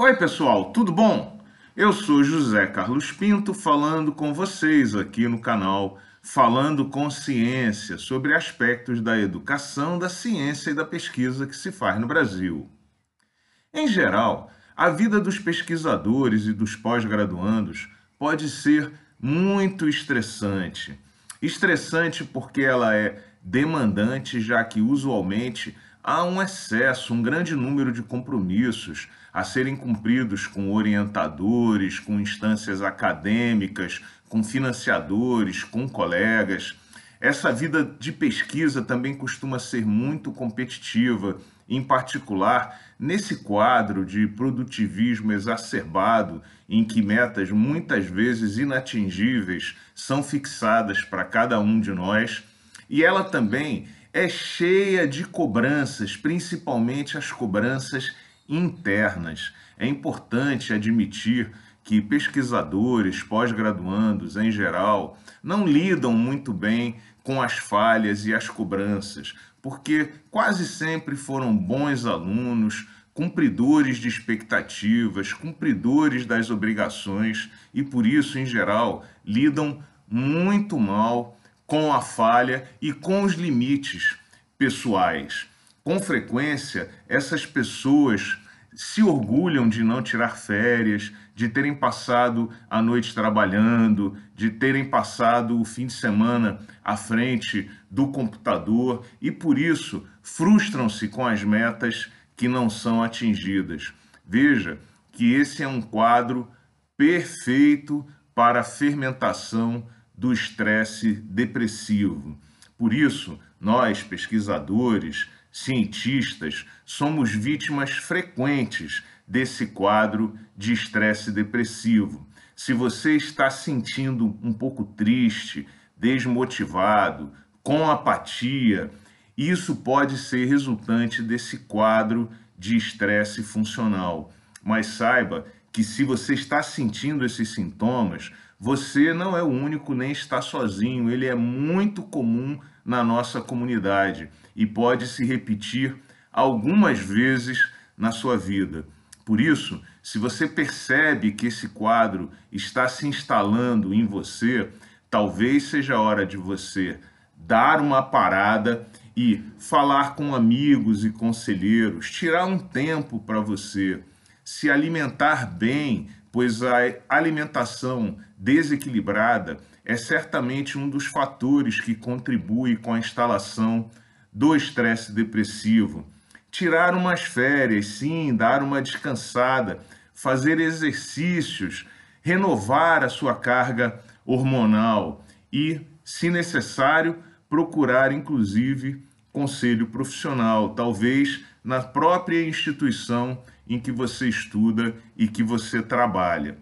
Oi, pessoal, tudo bom? Eu sou José Carlos Pinto falando com vocês aqui no canal Falando com Ciência sobre aspectos da educação, da ciência e da pesquisa que se faz no Brasil. Em geral, a vida dos pesquisadores e dos pós-graduandos pode ser muito estressante. Estressante porque ela é demandante, já que usualmente há um excesso, um grande número de compromissos a serem cumpridos com orientadores, com instâncias acadêmicas, com financiadores, com colegas. Essa vida de pesquisa também costuma ser muito competitiva, em particular nesse quadro de produtivismo exacerbado, em que metas muitas vezes inatingíveis são fixadas para cada um de nós, e ela também é cheia de cobranças, principalmente as cobranças internas. É importante admitir que pesquisadores, pós-graduandos em geral, não lidam muito bem com as falhas e as cobranças, porque quase sempre foram bons alunos, cumpridores de expectativas, cumpridores das obrigações e por isso, em geral, lidam muito mal com a falha e com os limites pessoais. Com frequência, essas pessoas se orgulham de não tirar férias, de terem passado a noite trabalhando, de terem passado o fim de semana à frente do computador e por isso frustram-se com as metas que não são atingidas. Veja que esse é um quadro perfeito para a fermentação do estresse depressivo. Por isso, nós, pesquisadores, cientistas, somos vítimas frequentes desse quadro de estresse depressivo. Se você está sentindo um pouco triste, desmotivado, com apatia, isso pode ser resultante desse quadro de estresse funcional. Mas saiba que se você está sentindo esses sintomas, você não é o único nem está sozinho, ele é muito comum na nossa comunidade e pode se repetir algumas vezes na sua vida. Por isso, se você percebe que esse quadro está se instalando em você, talvez seja a hora de você dar uma parada e falar com amigos e conselheiros, tirar um tempo para você, se alimentar bem, pois a alimentação desequilibrada é certamente um dos fatores que contribui com a instalação do estresse depressivo. Tirar umas férias, sim, dar uma descansada, fazer exercícios, renovar a sua carga hormonal e, se necessário, procurar inclusive conselho profissional, talvez na própria instituição em que você estuda e que você trabalha.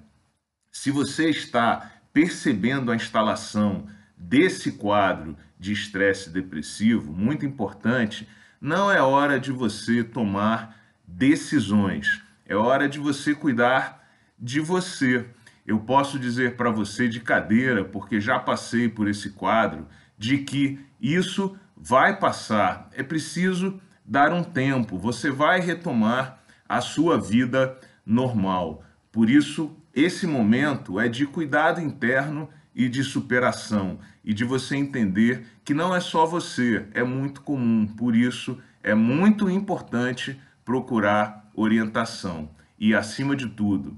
Se você está percebendo a instalação desse quadro de estresse depressivo, muito importante, não é hora de você tomar decisões, é hora de você cuidar de você. Eu posso dizer para você de cadeira, porque já passei por esse quadro, de que isso vai passar. É preciso dar um tempo, você vai retomar a sua vida normal. Por isso, esse momento é de cuidado interno e de superação e de você entender que não é só você, é muito comum. Por isso, é muito importante procurar orientação e, acima de tudo,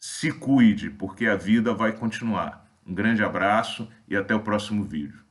se cuide, porque a vida vai continuar. Um grande abraço e até o próximo vídeo.